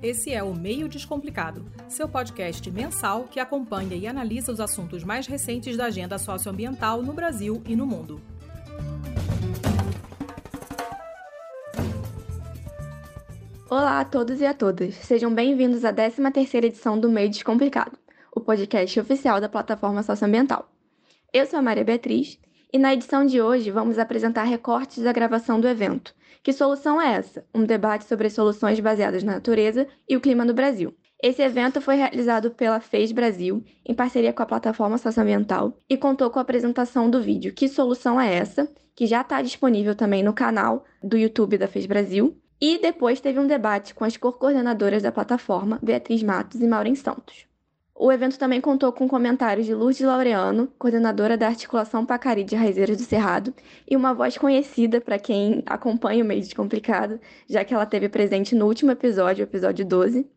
Esse é o Meio Descomplicado, seu podcast mensal que acompanha e analisa os assuntos mais recentes da agenda socioambiental no Brasil e no mundo. Olá a todos e a todas. Sejam bem-vindos à 13ª edição do Meio Descomplicado, o podcast oficial da plataforma socioambiental. Eu sou a Maria Beatriz e na edição de hoje vamos apresentar recortes da gravação do evento. Que solução é essa? Um debate sobre soluções baseadas na natureza e o clima no Brasil. Esse evento foi realizado pela FES Brasil, em parceria com a plataforma socioambiental, e contou com a apresentação do vídeo Que Solução é Essa?, que já está disponível também no canal do YouTube da FES Brasil. E depois teve um debate com as coordenadoras da plataforma, Beatriz Matos e Maureen Santos. O evento também contou com comentários de Lourdes Laureano, coordenadora da articulação Pacari de Raizeiras do Cerrado, e uma voz conhecida para quem acompanha o Meio Descomplicado, já que ela teve presente no último episódio, episódio 12,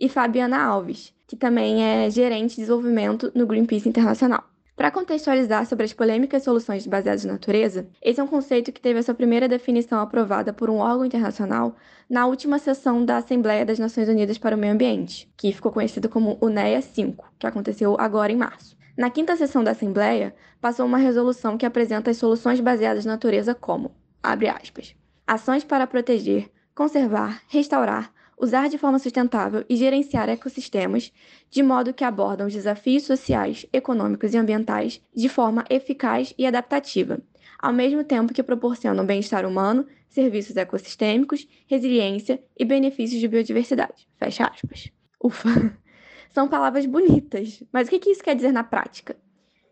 e Fabiana Alves, que também é gerente de desenvolvimento no Greenpeace Internacional. Para contextualizar sobre as polêmicas soluções baseadas na natureza, esse é um conceito que teve a sua primeira definição aprovada por um órgão internacional na última sessão da Assembleia das Nações Unidas para o Meio Ambiente, que ficou conhecido como UNEA 5, que aconteceu agora em março. Na quinta sessão da Assembleia, passou uma resolução que apresenta as soluções baseadas na natureza como, abre aspas, ações para proteger, conservar, restaurar, usar de forma sustentável e gerenciar ecossistemas de modo que abordam os desafios sociais, econômicos e ambientais de forma eficaz e adaptativa, ao mesmo tempo que proporcionam bem-estar humano, serviços ecossistêmicos, resiliência e benefícios de biodiversidade. Fecha aspas. Ufa! São palavras bonitas, mas o que isso quer dizer na prática?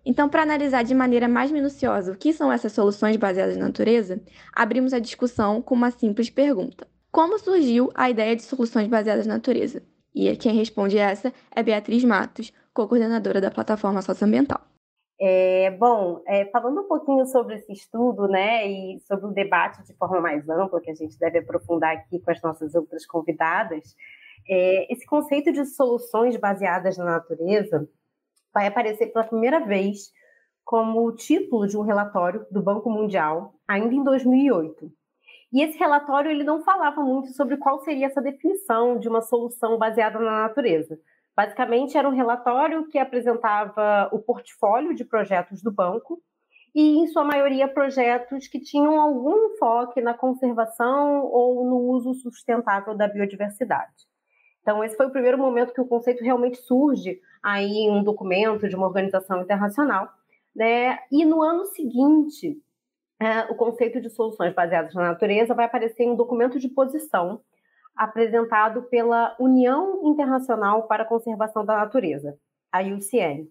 Então, para analisar de maneira mais minuciosa o que são essas soluções baseadas na natureza, abrimos a discussão com uma simples pergunta: como surgiu a ideia de soluções baseadas na natureza? E quem responde essa é Beatriz Matos, co-coordenadora da plataforma socioambiental. É, bom, é, falando um pouquinho sobre esse estudo, né, e sobre o debate de forma mais ampla, que a gente deve aprofundar aqui com as nossas outras convidadas, é, esse conceito de soluções baseadas na natureza vai aparecer pela primeira vez como título de um relatório do Banco Mundial, ainda em 2008. E esse relatório ele não falava muito sobre qual seria essa definição de uma solução baseada na natureza. Basicamente, era um relatório que apresentava o portfólio de projetos do banco e, em sua maioria, projetos que tinham algum enfoque na conservação ou no uso sustentável da biodiversidade. Então, esse foi o primeiro momento que o conceito realmente surge aí em um documento de uma organização internacional. Né? E no ano seguinte, o conceito de soluções baseadas na natureza vai aparecer em um documento de posição apresentado pela União Internacional para a Conservação da Natureza, a IUCN,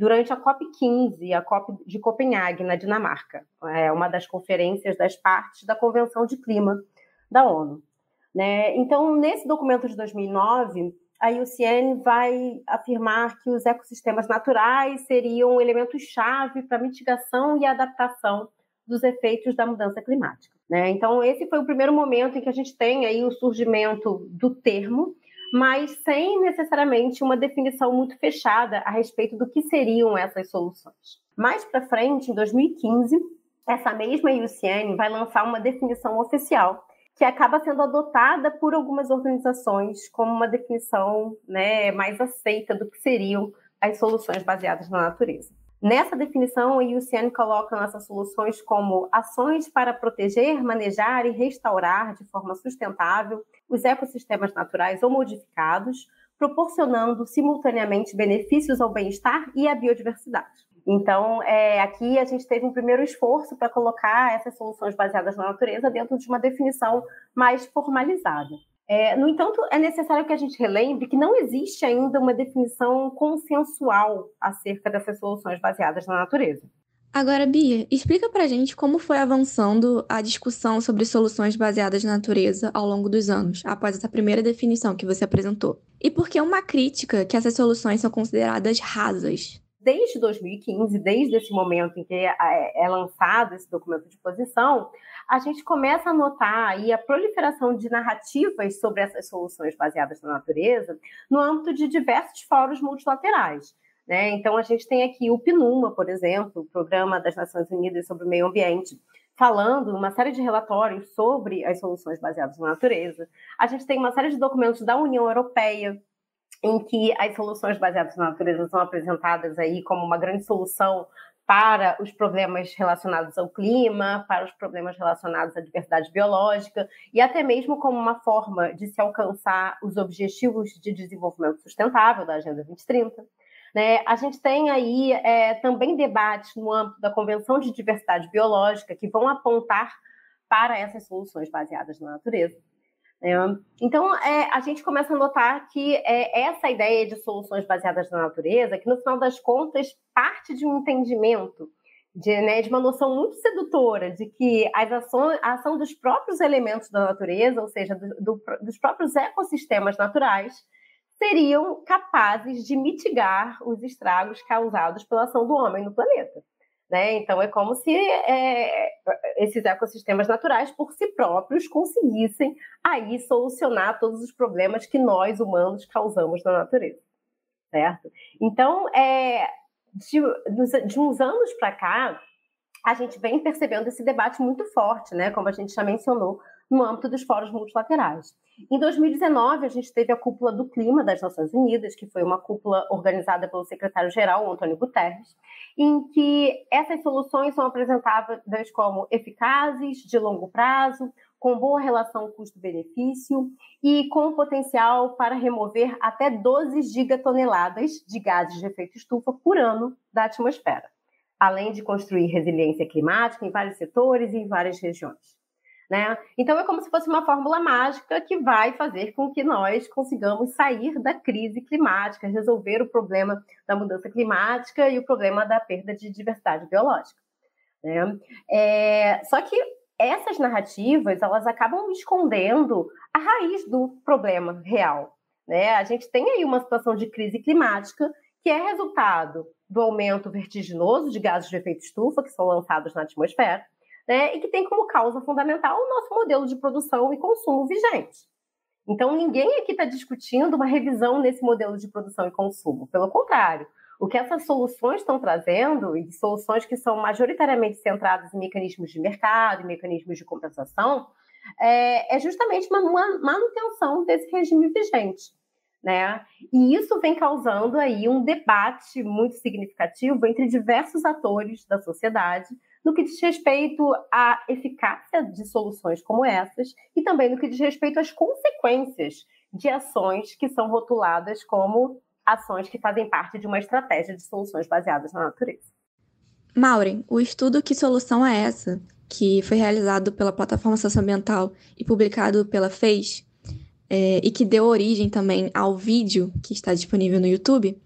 durante a COP15, a COP de Copenhague, na Dinamarca, é uma das conferências das partes da Convenção de Clima da ONU. Né? Então, nesse documento de 2009, a IUCN vai afirmar que os ecossistemas naturais seriam elementos-chave para mitigação e adaptação dos efeitos da mudança climática. Né? Então, esse foi o primeiro momento em que a gente tem aí o surgimento do termo, mas sem necessariamente uma definição muito fechada a respeito do que seriam essas soluções. Mais para frente, em 2015, essa mesma IUCN vai lançar uma definição oficial que acaba sendo adotada por algumas organizações como uma definição né, mais aceita do que seriam as soluções baseadas na natureza. Nessa definição, a IUCN coloca nossas soluções como ações para proteger, manejar e restaurar de forma sustentável os ecossistemas naturais ou modificados, proporcionando simultaneamente benefícios ao bem-estar e à biodiversidade. Então, é, aqui a gente teve um primeiro esforço para colocar essas soluções baseadas na natureza dentro de uma definição mais formalizada. É, no entanto, é necessário que a gente relembre que não existe ainda uma definição consensual acerca dessas soluções baseadas na natureza. Agora, Bia, explica pra gente como foi avançando a discussão sobre soluções baseadas na natureza ao longo dos anos, após essa primeira definição que você apresentou. E por que uma crítica que essas soluções são consideradas rasas? Desde 2015, desde esse momento em que é, é lançado esse documento de posição, a gente começa a notar aí a proliferação de narrativas sobre essas soluções baseadas na natureza no âmbito de diversos fóruns multilaterais. Né? Então, a gente tem aqui o PNUMA, por exemplo, o Programa das Nações Unidas sobre o Meio Ambiente, falando uma série de relatórios sobre as soluções baseadas na natureza. A gente tem uma série de documentos da União Europeia em que as soluções baseadas na natureza são apresentadas aí como uma grande solução para os problemas relacionados ao clima, para os problemas relacionados à diversidade biológica e até mesmo como uma forma de se alcançar os objetivos de desenvolvimento sustentável da Agenda 2030. Né? A gente tem aí é, também debates no âmbito da Convenção de Diversidade Biológica que vão apontar para essas soluções baseadas na natureza. É, então, é, a gente começa a notar que é, essa ideia de soluções baseadas na natureza, que no final das contas parte de um entendimento, de, né, de uma noção muito sedutora de que as ações, a ação dos próprios elementos da natureza, ou seja, do, do, dos próprios ecossistemas naturais, seriam capazes de mitigar os estragos causados pela ação do homem no planeta. Né? Então, é como se é, esses ecossistemas naturais, por si próprios, conseguissem aí solucionar todos os problemas que nós, humanos, causamos na natureza. Certo? Então, é, de, de uns anos para cá, a gente vem percebendo esse debate muito forte, né? como a gente já mencionou, no âmbito dos fóruns multilaterais. Em 2019, a gente teve a cúpula do clima das Nações Unidas, que foi uma cúpula organizada pelo secretário-geral, Antônio Guterres, em que essas soluções são apresentadas como eficazes, de longo prazo, com boa relação custo-benefício e com potencial para remover até 12 gigatoneladas de gases de efeito estufa por ano da atmosfera, além de construir resiliência climática em vários setores e em várias regiões. Né? Então é como se fosse uma fórmula mágica que vai fazer com que nós consigamos sair da crise climática, resolver o problema da mudança climática e o problema da perda de diversidade biológica. Né? É, só que essas narrativas elas acabam escondendo a raiz do problema real. Né? A gente tem aí uma situação de crise climática que é resultado do aumento vertiginoso de gases de efeito estufa que são lançados na atmosfera né, e que tem como causa fundamental o nosso modelo de produção e consumo vigente. Então, ninguém aqui está discutindo uma revisão nesse modelo de produção e consumo. Pelo contrário, o que essas soluções estão trazendo, e soluções que são majoritariamente centradas em mecanismos de mercado, em mecanismos de compensação, é, é justamente uma manutenção desse regime vigente. Né? E isso vem causando aí um debate muito significativo entre diversos atores da sociedade no que diz respeito à eficácia de soluções como essas e também no que diz respeito às consequências de ações que são rotuladas como ações que fazem parte de uma estratégia de soluções baseadas na natureza. Maureen, o estudo Que Solução é Essa? que foi realizado pela plataforma socioambiental e publicado pela FEIS, é, e que deu origem também ao vídeo que está disponível no YouTube,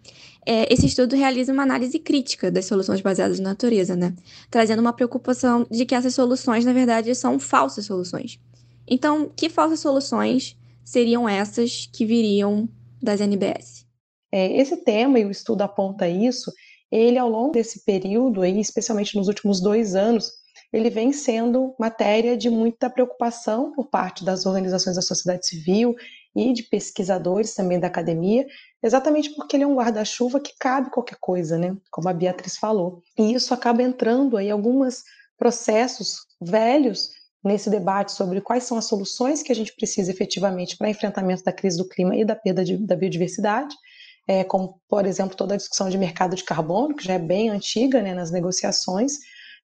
é, esse estudo realiza uma análise crítica das soluções baseadas na natureza, né? Trazendo uma preocupação de que essas soluções, na verdade, são falsas soluções. Então, que falsas soluções seriam essas que viriam das NBS? É, esse tema e o estudo aponta isso. Ele, ao longo desse período, aí, especialmente nos últimos dois anos, ele vem sendo matéria de muita preocupação por parte das organizações da sociedade civil e de pesquisadores também da academia, exatamente porque ele é um guarda-chuva que cabe qualquer coisa, né? Como a Beatriz falou. E isso acaba entrando aí alguns processos velhos nesse debate sobre quais são as soluções que a gente precisa efetivamente para enfrentamento da crise do clima e da perda de, da biodiversidade, é, como, por exemplo, toda a discussão de mercado de carbono, que já é bem antiga né, nas negociações,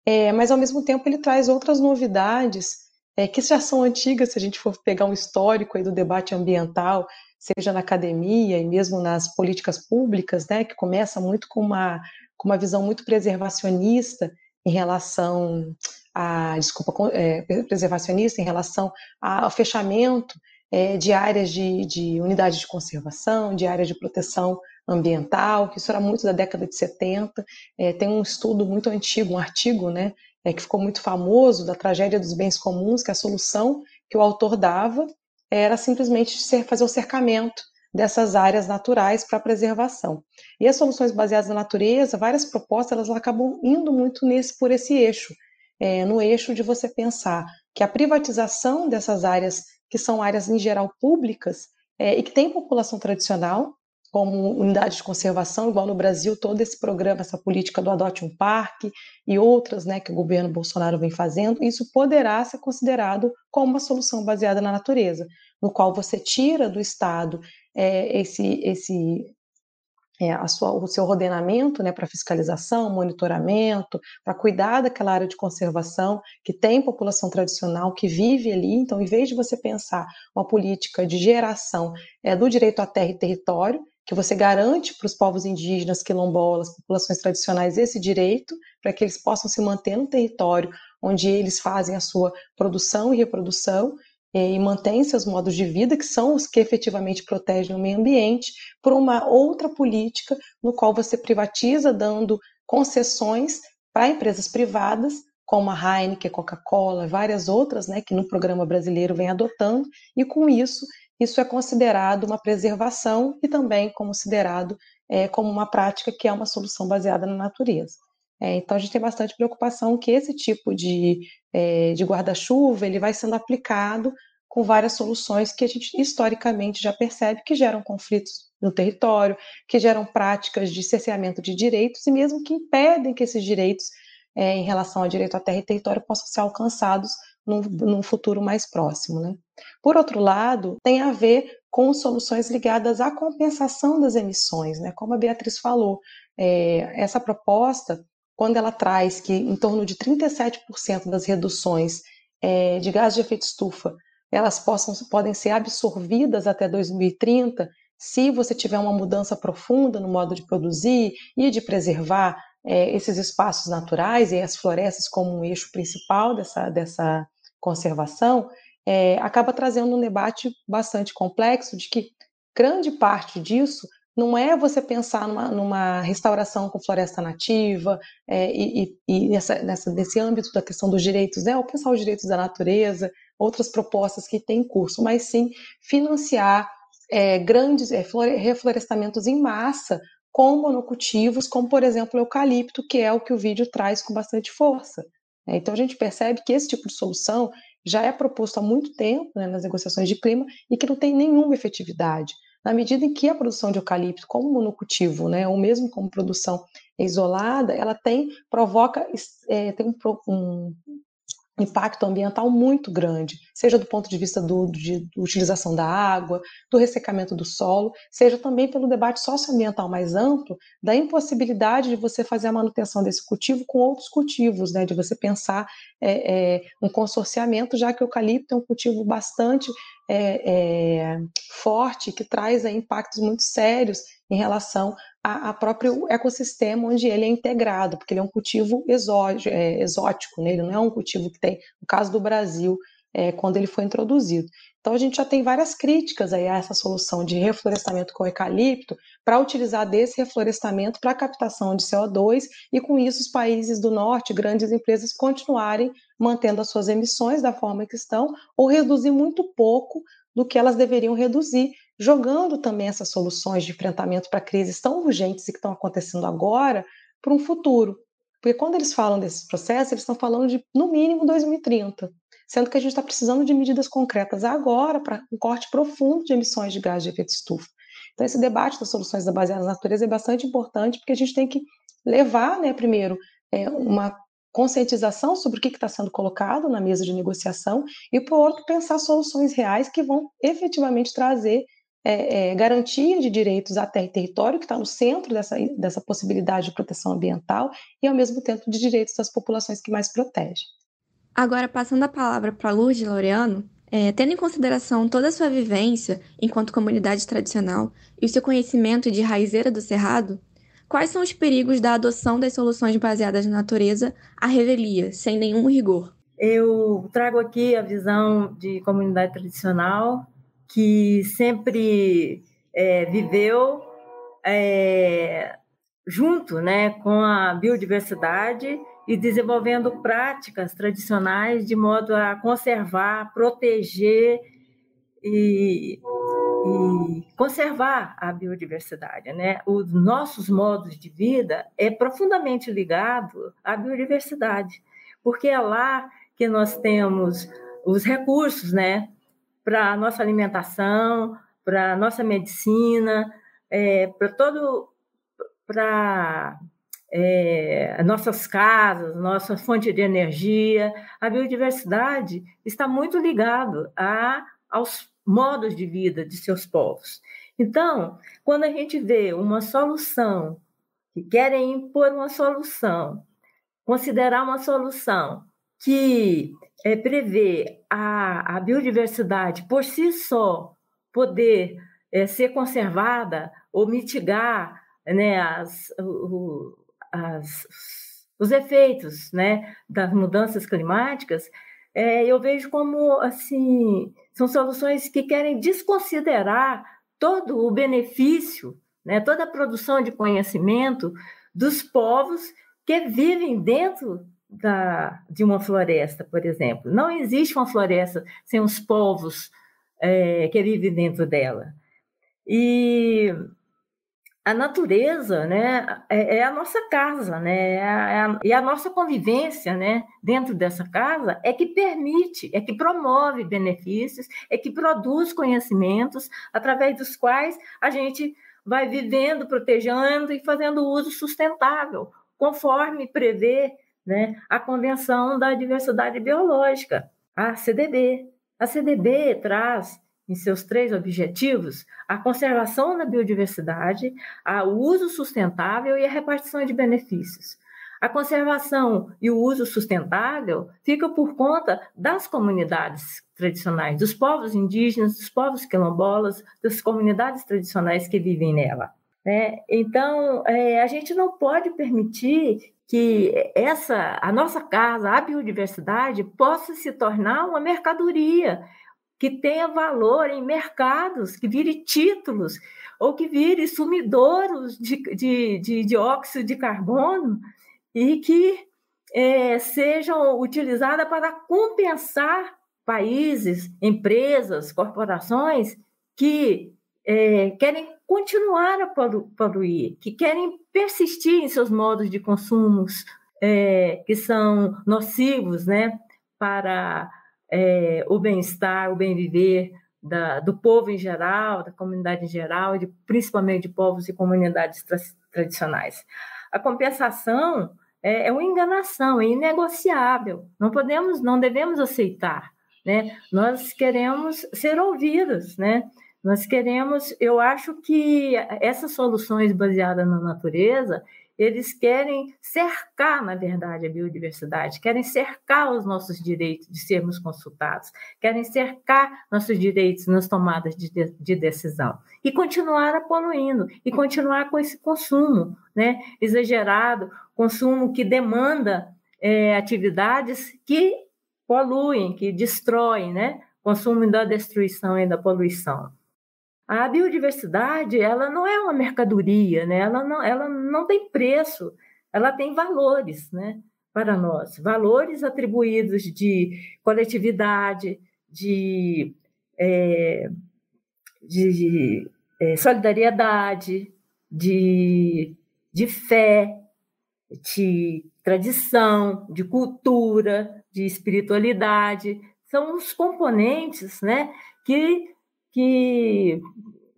é, mas ao mesmo tempo ele traz outras novidades é, que já são antigas, se a gente for pegar um histórico aí do debate ambiental, seja na academia e mesmo nas políticas públicas, né, que começa muito com uma, com uma visão muito preservacionista em relação a, desculpa, é, preservacionista em relação ao fechamento é, de áreas de, de unidades de conservação, de áreas de proteção ambiental, que isso era muito da década de 70. É, tem um estudo muito antigo, um artigo, né, é, que ficou muito famoso da tragédia dos bens comuns, que a solução que o autor dava era simplesmente fazer o cercamento dessas áreas naturais para preservação. E as soluções baseadas na natureza, várias propostas, elas acabam indo muito nesse por esse eixo, é, no eixo de você pensar que a privatização dessas áreas, que são áreas em geral públicas é, e que têm população tradicional, como unidade de conservação, igual no Brasil, todo esse programa, essa política do Adote um Parque e outras né, que o governo Bolsonaro vem fazendo, isso poderá ser considerado como uma solução baseada na natureza, no qual você tira do Estado é, esse, esse é, sua, o seu ordenamento né, para fiscalização, monitoramento, para cuidar daquela área de conservação que tem população tradicional que vive ali. Então, em vez de você pensar uma política de geração é, do direito à terra e território, que você garante para os povos indígenas, quilombolas, populações tradicionais esse direito, para que eles possam se manter no território onde eles fazem a sua produção e reprodução, e mantém seus modos de vida, que são os que efetivamente protegem o meio ambiente, por uma outra política no qual você privatiza dando concessões para empresas privadas, como a Heineken, Coca-Cola, várias outras, né, que no programa brasileiro vem adotando, e com isso, isso é considerado uma preservação e também considerado é, como uma prática que é uma solução baseada na natureza. É, então a gente tem bastante preocupação que esse tipo de, é, de guarda-chuva ele vai sendo aplicado com várias soluções que a gente historicamente já percebe que geram conflitos no território, que geram práticas de cerceamento de direitos e mesmo que impedem que esses direitos é, em relação ao direito à terra e território possam ser alcançados num, num futuro mais próximo. Né? Por outro lado, tem a ver com soluções ligadas à compensação das emissões, né? como a Beatriz falou. É, essa proposta quando ela traz que em torno de 37% das reduções é, de gás de efeito estufa elas possam, podem ser absorvidas até 2030 se você tiver uma mudança profunda no modo de produzir e de preservar é, esses espaços naturais e as florestas como um eixo principal dessa, dessa conservação, é, acaba trazendo um debate bastante complexo de que grande parte disso não é você pensar numa, numa restauração com floresta nativa é, e, e nessa, nessa, nesse âmbito da questão dos direitos, né, ou pensar os direitos da natureza, outras propostas que têm curso, mas sim financiar é, grandes é, reflorestamentos em massa com monocultivos, como por exemplo o eucalipto, que é o que o vídeo traz com bastante força. É, então a gente percebe que esse tipo de solução já é proposto há muito tempo né, nas negociações de clima e que não tem nenhuma efetividade na medida em que a produção de eucalipto como monocultivo, né, ou mesmo como produção isolada, ela tem provoca é, tem um, um, impacto ambiental muito grande, seja do ponto de vista do, de, utilização da água, do ressecamento do solo, seja também pelo debate socioambiental mais amplo da impossibilidade de você fazer a manutenção desse cultivo com outros cultivos, né, de você pensar é, é, um consorciamento, já que o eucalipto é um cultivo bastante é, é forte, que traz aí, impactos muito sérios em relação a, a próprio ecossistema onde ele é integrado, porque ele é um cultivo exótico, é, exótico né? ele não é um cultivo que tem, no caso do Brasil, é, quando ele foi introduzido. Então a gente já tem várias críticas aí a essa solução de reflorestamento com eucalipto para utilizar desse reflorestamento para captação de CO2 e com isso os países do norte, grandes empresas continuarem mantendo as suas emissões da forma que estão ou reduzir muito pouco do que elas deveriam reduzir, jogando também essas soluções de enfrentamento para crises tão urgentes e que estão acontecendo agora para um futuro. Porque quando eles falam desses processos, eles estão falando de, no mínimo, 2030, sendo que a gente está precisando de medidas concretas agora para um corte profundo de emissões de gás de efeito estufa. Então, esse debate das soluções baseadas na natureza é bastante importante, porque a gente tem que levar, né, primeiro, é, uma conscientização sobre o que está sendo colocado na mesa de negociação e, por outro, pensar soluções reais que vão efetivamente trazer é, é, garantia de direitos à terra e território, que está no centro dessa, dessa possibilidade de proteção ambiental, e ao mesmo tempo de direitos das populações que mais protegem. Agora, passando a palavra para Lourdes Laureano, é, tendo em consideração toda a sua vivência enquanto comunidade tradicional e o seu conhecimento de raizeira do Cerrado, quais são os perigos da adoção das soluções baseadas na natureza à revelia, sem nenhum rigor? Eu trago aqui a visão de comunidade tradicional que sempre é, viveu é, junto né, com a biodiversidade e desenvolvendo práticas tradicionais de modo a conservar, proteger e, e conservar a biodiversidade. Né? Os nossos modos de vida é profundamente ligado à biodiversidade, porque é lá que nós temos os recursos, né? Para a nossa alimentação, para a nossa medicina, é, para todo para é, nossas casas, nossa fonte de energia. A biodiversidade está muito ligado a, aos modos de vida de seus povos. Então, quando a gente vê uma solução, que querem impor uma solução, considerar uma solução que é, prevê a, a biodiversidade por si só poder é, ser conservada ou mitigar né, as, o, as, os efeitos né, das mudanças climáticas, é, eu vejo como assim são soluções que querem desconsiderar todo o benefício, né, toda a produção de conhecimento dos povos que vivem dentro da, de uma floresta, por exemplo. Não existe uma floresta sem os povos é, que vivem dentro dela. E a natureza, né, é, é, a nossa casa, né, é a, e a nossa convivência, né, dentro dessa casa é que permite, é que promove benefícios, é que produz conhecimentos através dos quais a gente vai vivendo, protegendo e fazendo uso sustentável, conforme prevê, né, a Convenção da Diversidade Biológica, a CDB. A CDB traz em seus três objetivos a conservação da biodiversidade, o uso sustentável e a repartição de benefícios. A conservação e o uso sustentável fica por conta das comunidades tradicionais, dos povos indígenas, dos povos quilombolas, das comunidades tradicionais que vivem nela. Né? Então, é, a gente não pode permitir que essa, a nossa casa, a biodiversidade, possa se tornar uma mercadoria que tenha valor em mercados, que vire títulos, ou que vire sumidouros de, de, de dióxido de carbono e que é, sejam utilizadas para compensar países, empresas, corporações que é, querem continuar a poluir, que querem persistir em seus modos de consumos é, que são nocivos né, para é, o bem-estar, o bem-viver do povo em geral, da comunidade em geral, de, principalmente de povos e comunidades tra tradicionais. A compensação é, é uma enganação, é inegociável. Não podemos, não devemos aceitar. Né? Nós queremos ser ouvidos, né? Nós queremos, eu acho que essas soluções baseadas na natureza, eles querem cercar, na verdade, a biodiversidade, querem cercar os nossos direitos de sermos consultados, querem cercar nossos direitos nas tomadas de, de decisão e continuar poluindo e continuar com esse consumo né, exagerado, consumo que demanda é, atividades que poluem, que destroem, né? consumo da destruição e da poluição. A biodiversidade, ela não é uma mercadoria, né? ela, não, ela não tem preço, ela tem valores né? para nós, valores atribuídos de coletividade, de, é, de, é, solidariedade, de, de fé, de tradição, de cultura, de espiritualidade, são os componentes né, que que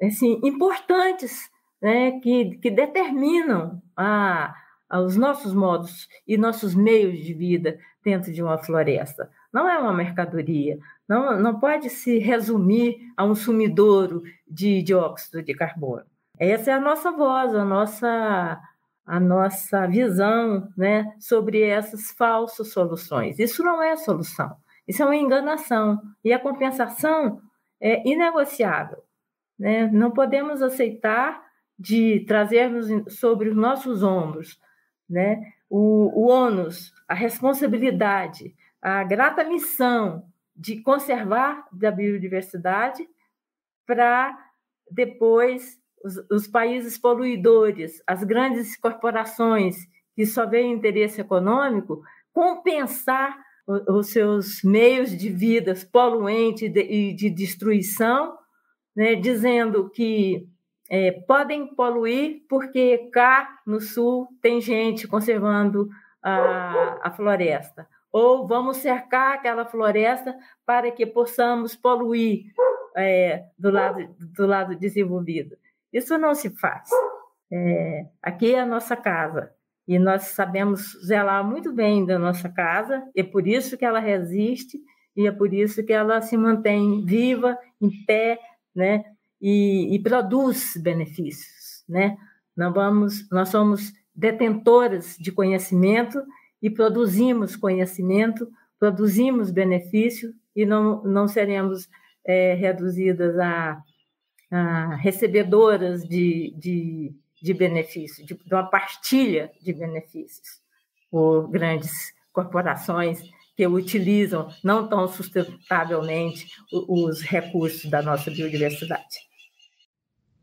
assim, importantes, né, que, que determinam a, a, os nossos modos e nossos meios de vida dentro de uma floresta. Não é uma mercadoria, não, não pode se resumir a um sumidouro de dióxido de carbono. Essa é a nossa voz, a nossa, a nossa visão né, sobre essas falsas soluções. Isso não é solução, isso é uma enganação. E a compensação é inegociável. Né? Não podemos aceitar de trazermos sobre os nossos ombros né? o, o ônus, a responsabilidade, a grata missão de conservar a biodiversidade para depois os, os, países poluidores, as grandes corporações que só veem interesse econômico, compensar os seus meios de vida poluentes e de destruição, né, dizendo que é, podem poluir porque cá no sul tem gente conservando a, a floresta. Ou vamos cercar aquela floresta para que possamos poluir é, do, lado, do lado desenvolvido. Isso não se faz. É, aqui é a nossa casa e nós sabemos zelar muito bem da nossa casa, é por isso que ela resiste e é por isso que ela se mantém viva, em pé, né? E, e produz benefícios, né? Nós vamos, nós somos detentoras de conhecimento e produzimos conhecimento, produzimos benefício e não, não seremos é, reduzidas a, a recebedoras de, de, de benefício, de, de uma partilha de benefícios por grandes corporações que utilizam não tão sustentavelmente os recursos da nossa biodiversidade.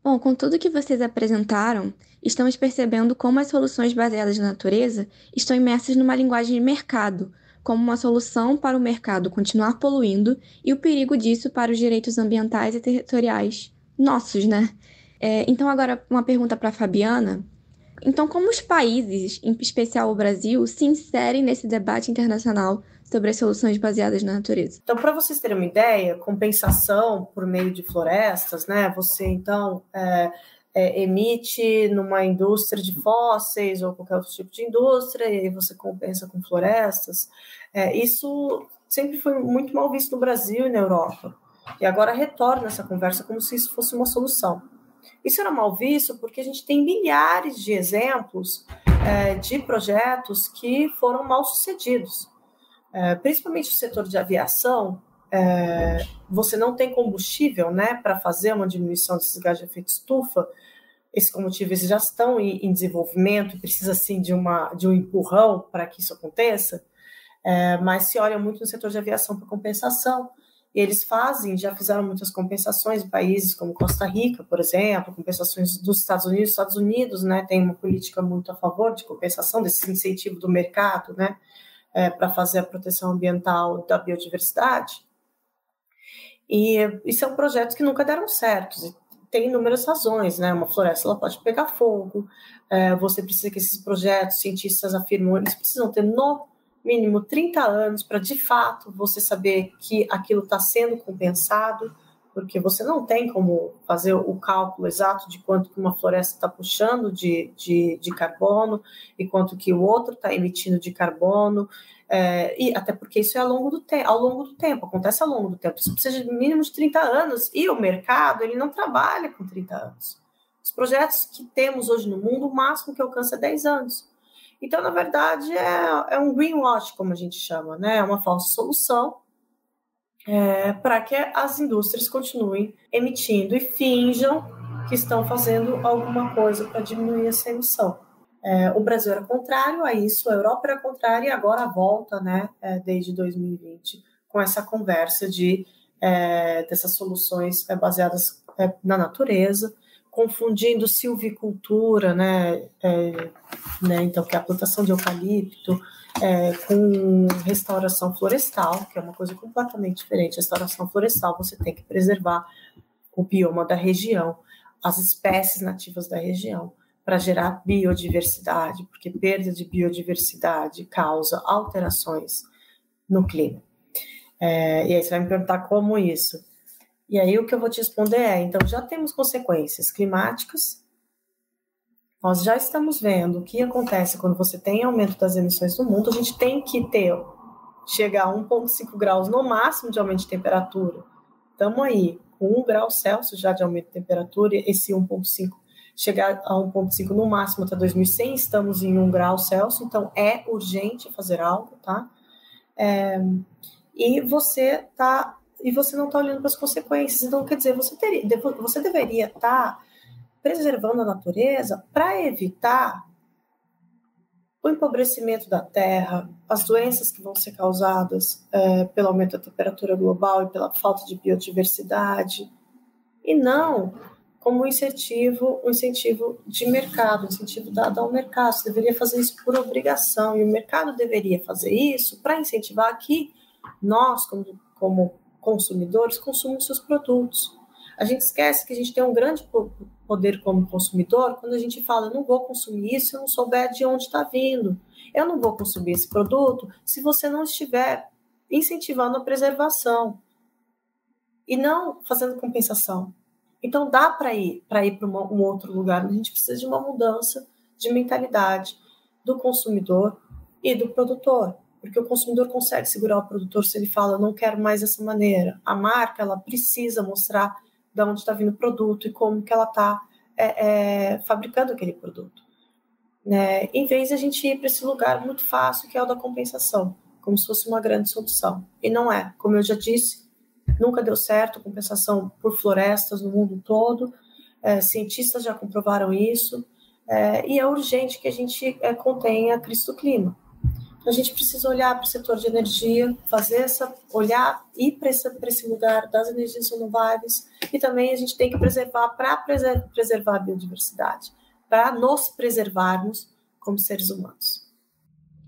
Bom, com tudo que vocês apresentaram, estamos percebendo como as soluções baseadas na natureza estão imersas numa linguagem de mercado, como uma solução para o mercado continuar poluindo e o perigo disso para os direitos ambientais e territoriais nossos, né? É, então, agora, uma pergunta para a Fabiana. Então, como os países, em especial o Brasil, se inserem nesse debate internacional sobre as soluções baseadas na natureza. Então, para vocês terem uma ideia, compensação por meio de florestas, né? Você então é, é, emite numa indústria de fósseis ou qualquer outro tipo de indústria e aí você compensa com florestas. É, isso sempre foi muito mal visto no Brasil e na Europa. E agora retorna essa conversa como se isso fosse uma solução. Isso era mal visto porque a gente tem milhares de exemplos é, de projetos que foram mal sucedidos. É, principalmente o setor de aviação, é, você não tem combustível né, para fazer uma diminuição desses gases de efeito estufa, esses combustíveis já estão em, em desenvolvimento, precisa sim de, uma, de um empurrão para que isso aconteça, é, mas se olha muito no setor de aviação para compensação, e eles fazem, já fizeram muitas compensações em países como Costa Rica, por exemplo, compensações dos Estados Unidos. Estados Unidos né, tem uma política muito a favor de compensação, desse incentivo do mercado, né? é, para fazer a proteção ambiental da biodiversidade. E isso é um projeto que nunca deram certo. Tem inúmeras razões, né? Uma floresta ela pode pegar fogo. É, você precisa que esses projetos, cientistas afirmam, eles precisam ter no mínimo 30 anos para de fato você saber que aquilo está sendo compensado porque você não tem como fazer o cálculo exato de quanto que uma floresta está puxando de, de, de, carbono e quanto que o outro está emitindo de carbono, é, e até porque isso é ao longo, do ao longo do tempo, acontece ao longo do tempo. Isso precisa de mínimo de 30 anos, e o mercado ele não trabalha com 30 anos. Os projetos que temos hoje no mundo, o máximo que alcança é 10 anos. Então, na verdade, é, é um greenwash, como a gente chama, né? É uma falsa solução é, para que as indústrias continuem emitindo e finjam que estão fazendo alguma coisa para diminuir essa emissão. É, o Brasil era contrário a isso, a Europa era contrária e agora volta, né, é, desde 2020, com essa conversa de é, dessas soluções é, baseadas é, na natureza, confundindo silvicultura, né, é, né, então que é a plantação de eucalipto, é, com restauração florestal, que é uma coisa completamente diferente. Restauração florestal, você tem que preservar o bioma da região, as espécies nativas da região, para gerar biodiversidade, porque perda de biodiversidade causa alterações no clima. É, e aí você vai me perguntar como isso. E aí o que eu vou te responder é: então já temos consequências climáticas nós já estamos vendo o que acontece quando você tem aumento das emissões no mundo. A gente tem que ter, chegar a 1,5 graus no máximo de aumento de temperatura. Estamos aí, com 1 grau Celsius já de aumento de temperatura, esse 1,5 chegar a 1,5 no máximo até 2100, estamos em 1 grau Celsius, então é urgente fazer algo, tá? É, e você tá e você não está olhando para as consequências. Então, quer dizer, você, teria, você deveria estar tá preservando a natureza para evitar o empobrecimento da terra, as doenças que vão ser causadas é, pelo aumento da temperatura global e pela falta de biodiversidade, e não como um incentivo, um incentivo de mercado, um incentivo dado ao mercado. Você deveria fazer isso por obrigação, e o mercado deveria fazer isso para incentivar que nós, como, como consumidores, consumamos seus produtos. A gente esquece que a gente tem um grande poder como consumidor quando a gente fala, não vou consumir isso se eu não souber de onde está vindo. Eu não vou consumir esse produto se você não estiver incentivando a preservação e não fazendo compensação. Então dá para ir para ir para um outro lugar, a gente precisa de uma mudança de mentalidade do consumidor e do produtor, porque o consumidor consegue segurar o produtor se ele fala não quero mais dessa maneira. A marca ela precisa mostrar de onde está vindo o produto e como que ela está é, é, fabricando aquele produto. Né? Em vez de a gente ir para esse lugar muito fácil que é o da compensação, como se fosse uma grande solução. E não é. Como eu já disse, nunca deu certo compensação por florestas no mundo todo. É, cientistas já comprovaram isso. É, e é urgente que a gente é, contenha do clima. A gente precisa olhar para o setor de energia, fazer essa, olhar, ir para esse, lugar das energias renováveis, e também a gente tem que preservar para preservar a biodiversidade, para nos preservarmos como seres humanos.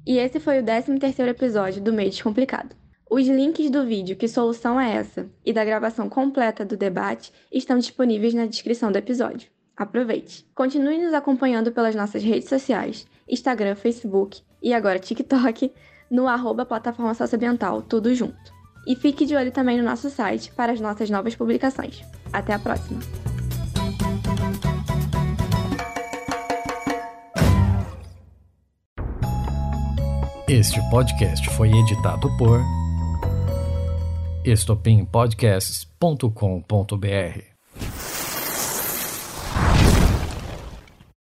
E esse foi o 13 terceiro episódio do Meio Descomplicado. Os links do vídeo Que Solução é Essa e da gravação completa do debate estão disponíveis na descrição do episódio. Aproveite! Continue nos acompanhando pelas nossas redes sociais, Instagram, Facebook e agora TikTok, no arroba plataforma socioambiental, tudo junto. E fique de olho também no nosso site para as nossas novas publicações. Até a próxima! Este podcast foi editado por estopimpodcasts.com.br